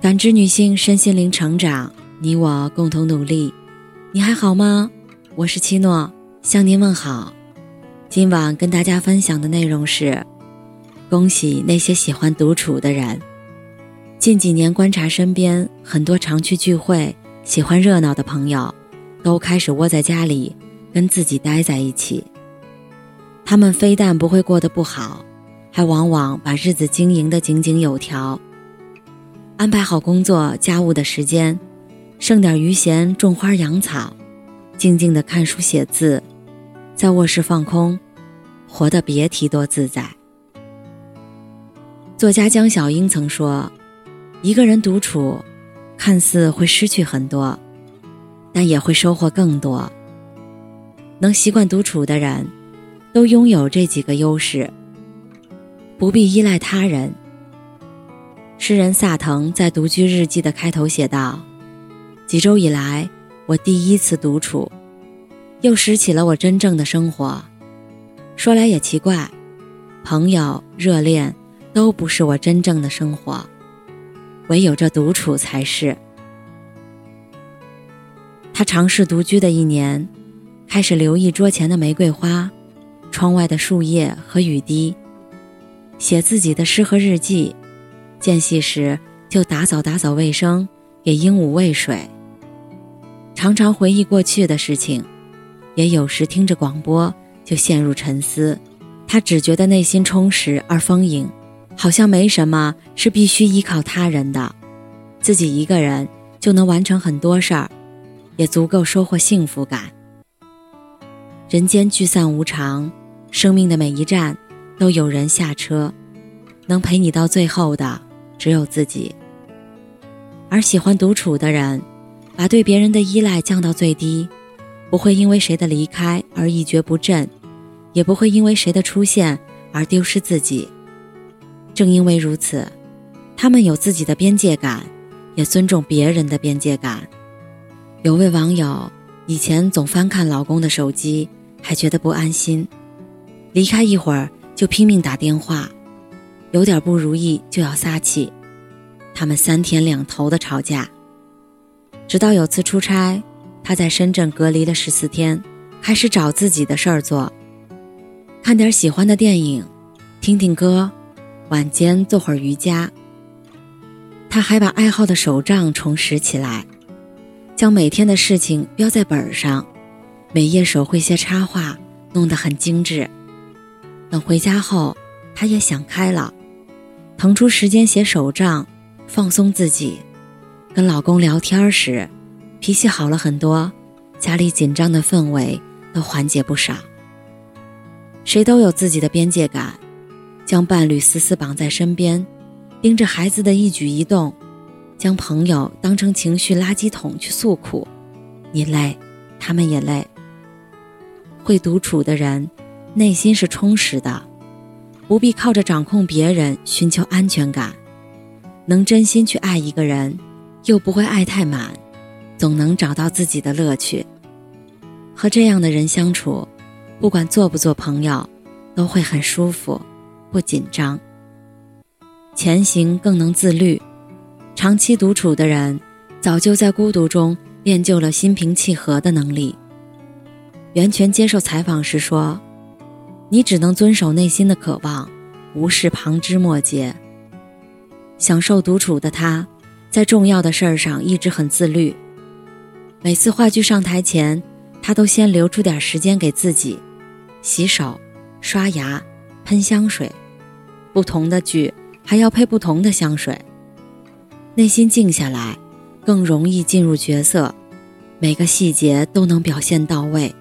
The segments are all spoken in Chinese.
感知女性身心灵成长，你我共同努力。你还好吗？我是七诺，向您问好。今晚跟大家分享的内容是：恭喜那些喜欢独处的人。近几年观察身边很多常去聚会、喜欢热闹的朋友，都开始窝在家里跟自己待在一起。他们非但不会过得不好，还往往把日子经营得井井有条。安排好工作家务的时间，剩点余闲种花养草，静静的看书写字，在卧室放空，活得别提多自在。作家江小英曾说：“一个人独处，看似会失去很多，但也会收获更多。能习惯独处的人，都拥有这几个优势，不必依赖他人。”诗人萨腾在独居日记的开头写道：“几周以来，我第一次独处，又拾起了我真正的生活。说来也奇怪，朋友、热恋都不是我真正的生活，唯有这独处才是。”他尝试独居的一年，开始留意桌前的玫瑰花、窗外的树叶和雨滴，写自己的诗和日记。间隙时就打扫打扫卫生，给鹦鹉喂水。常常回忆过去的事情，也有时听着广播就陷入沉思。他只觉得内心充实而丰盈，好像没什么是必须依靠他人的，自己一个人就能完成很多事儿，也足够收获幸福感。人间聚散无常，生命的每一站都有人下车，能陪你到最后的。只有自己，而喜欢独处的人，把对别人的依赖降到最低，不会因为谁的离开而一蹶不振，也不会因为谁的出现而丢失自己。正因为如此，他们有自己的边界感，也尊重别人的边界感。有位网友以前总翻看老公的手机，还觉得不安心，离开一会儿就拼命打电话。有点不如意就要撒气，他们三天两头的吵架。直到有次出差，他在深圳隔离了十四天，开始找自己的事儿做，看点喜欢的电影，听听歌，晚间做会儿瑜伽。他还把爱好的手账重拾起来，将每天的事情标在本上，每页手绘些插画，弄得很精致。等回家后，他也想开了。腾出时间写手账，放松自己，跟老公聊天时，脾气好了很多，家里紧张的氛围都缓解不少。谁都有自己的边界感，将伴侣死死绑在身边，盯着孩子的一举一动，将朋友当成情绪垃圾桶去诉苦，你累，他们也累。会独处的人，内心是充实的。不必靠着掌控别人寻求安全感，能真心去爱一个人，又不会爱太满，总能找到自己的乐趣。和这样的人相处，不管做不做朋友，都会很舒服，不紧张。前行更能自律，长期独处的人，早就在孤独中练就了心平气和的能力。袁泉接受采访时说。你只能遵守内心的渴望，无视旁枝末节。享受独处的他，在重要的事儿上一直很自律。每次话剧上台前，他都先留出点时间给自己，洗手、刷牙、喷香水。不同的剧还要配不同的香水。内心静下来，更容易进入角色，每个细节都能表现到位。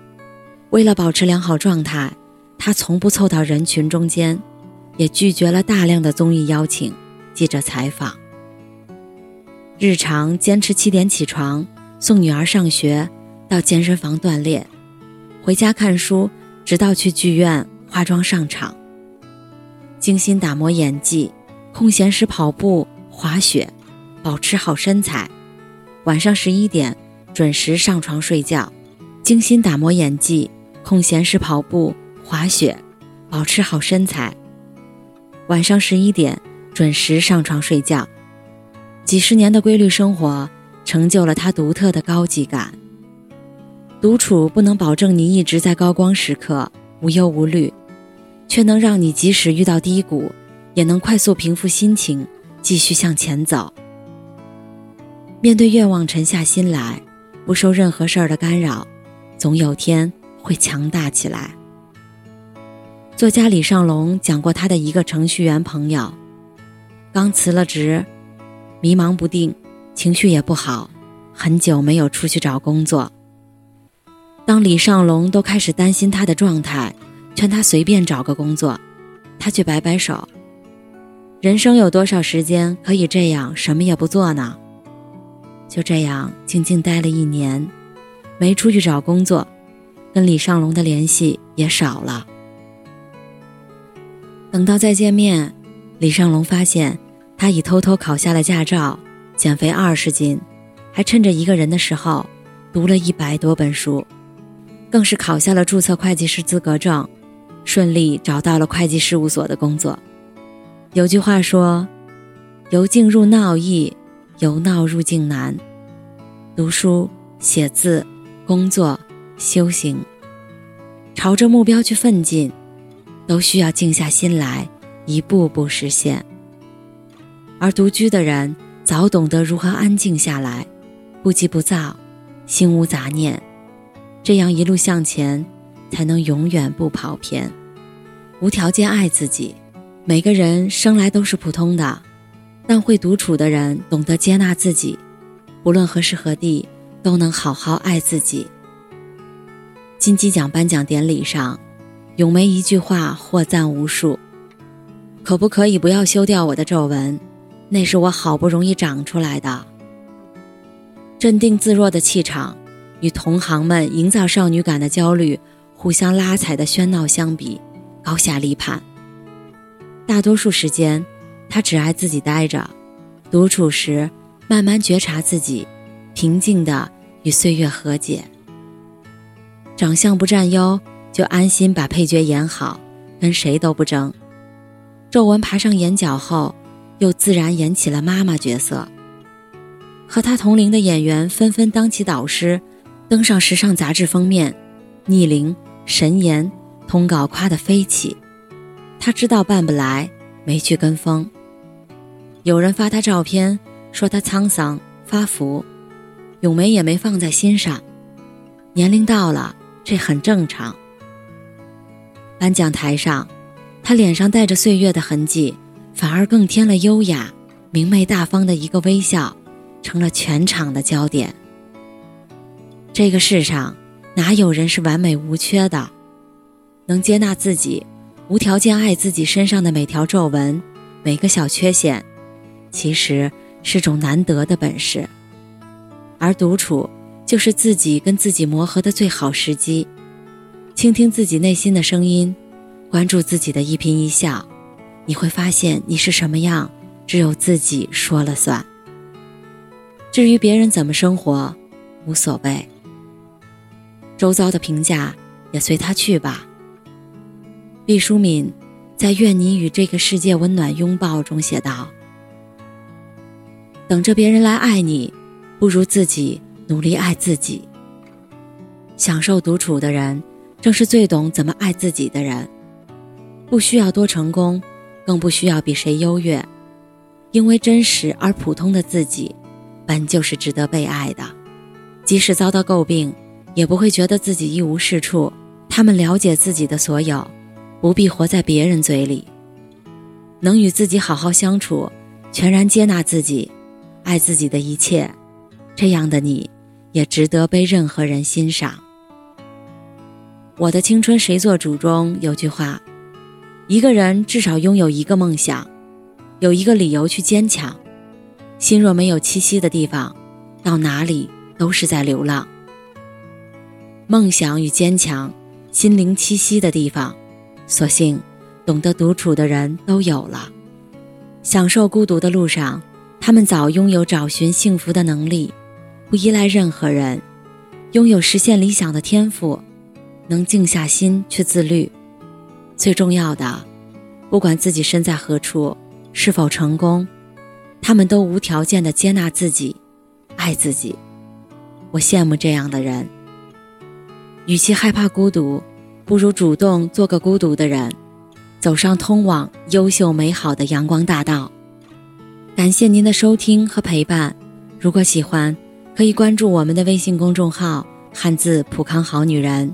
为了保持良好状态。他从不凑到人群中间，也拒绝了大量的综艺邀请、记者采访。日常坚持七点起床，送女儿上学，到健身房锻炼，回家看书，直到去剧院化妆上场。精心打磨演技，空闲时跑步、滑雪，保持好身材。晚上十一点准时上床睡觉。精心打磨演技，空闲时跑步。滑雪，保持好身材。晚上十一点准时上床睡觉。几十年的规律生活，成就了他独特的高级感。独处不能保证你一直在高光时刻无忧无虑，却能让你即使遇到低谷，也能快速平复心情，继续向前走。面对愿望沉下心来，不受任何事儿的干扰，总有天会强大起来。作家李尚龙讲过他的一个程序员朋友，刚辞了职，迷茫不定，情绪也不好，很久没有出去找工作。当李尚龙都开始担心他的状态，劝他随便找个工作，他却摆摆手。人生有多少时间可以这样什么也不做呢？就这样静静待了一年，没出去找工作，跟李尚龙的联系也少了。等到再见面，李尚龙发现他已偷偷考下了驾照，减肥二十斤，还趁着一个人的时候读了一百多本书，更是考下了注册会计师资格证，顺利找到了会计事务所的工作。有句话说：“由静入闹易，由闹入静难。”读书、写字、工作、修行，朝着目标去奋进。都需要静下心来，一步步实现。而独居的人早懂得如何安静下来，不急不躁，心无杂念，这样一路向前，才能永远不跑偏。无条件爱自己。每个人生来都是普通的，但会独处的人懂得接纳自己，不论何时何地都能好好爱自己。金鸡奖颁奖典礼上。咏梅一句话获赞无数，可不可以不要修掉我的皱纹？那是我好不容易长出来的。镇定自若的气场，与同行们营造少女感的焦虑，互相拉踩的喧闹相比，高下立判。大多数时间，他只爱自己待着，独处时慢慢觉察自己，平静的与岁月和解。长相不占优。就安心把配角演好，跟谁都不争。皱纹爬上眼角后，又自然演起了妈妈角色。和他同龄的演员纷纷当起导师，登上时尚杂志封面。逆龄、神颜，通稿夸得飞起。他知道办不来，没去跟风。有人发他照片，说他沧桑发福，咏梅也没放在心上。年龄到了，这很正常。颁奖台上，他脸上带着岁月的痕迹，反而更添了优雅、明媚大方的一个微笑，成了全场的焦点。这个世上哪有人是完美无缺的？能接纳自己，无条件爱自己身上的每条皱纹、每个小缺陷，其实是种难得的本事。而独处，就是自己跟自己磨合的最好时机。倾听自己内心的声音，关注自己的一颦一笑，你会发现你是什么样，只有自己说了算。至于别人怎么生活，无所谓。周遭的评价也随他去吧。毕淑敏在《愿你与这个世界温暖拥抱》中写道：“等着别人来爱你，不如自己努力爱自己。享受独处的人。”正是最懂怎么爱自己的人，不需要多成功，更不需要比谁优越，因为真实而普通的自己，本就是值得被爱的。即使遭到诟病，也不会觉得自己一无是处。他们了解自己的所有，不必活在别人嘴里。能与自己好好相处，全然接纳自己，爱自己的一切，这样的你，也值得被任何人欣赏。我的青春谁做主？中有句话：一个人至少拥有一个梦想，有一个理由去坚强。心若没有栖息的地方，到哪里都是在流浪。梦想与坚强，心灵栖息的地方，所幸懂得独处的人都有了。享受孤独的路上，他们早拥有找寻幸福的能力，不依赖任何人，拥有实现理想的天赋。能静下心去自律，最重要的，不管自己身在何处，是否成功，他们都无条件的接纳自己，爱自己。我羡慕这样的人。与其害怕孤独，不如主动做个孤独的人，走上通往优秀美好的阳光大道。感谢您的收听和陪伴。如果喜欢，可以关注我们的微信公众号“汉字浦康好女人”，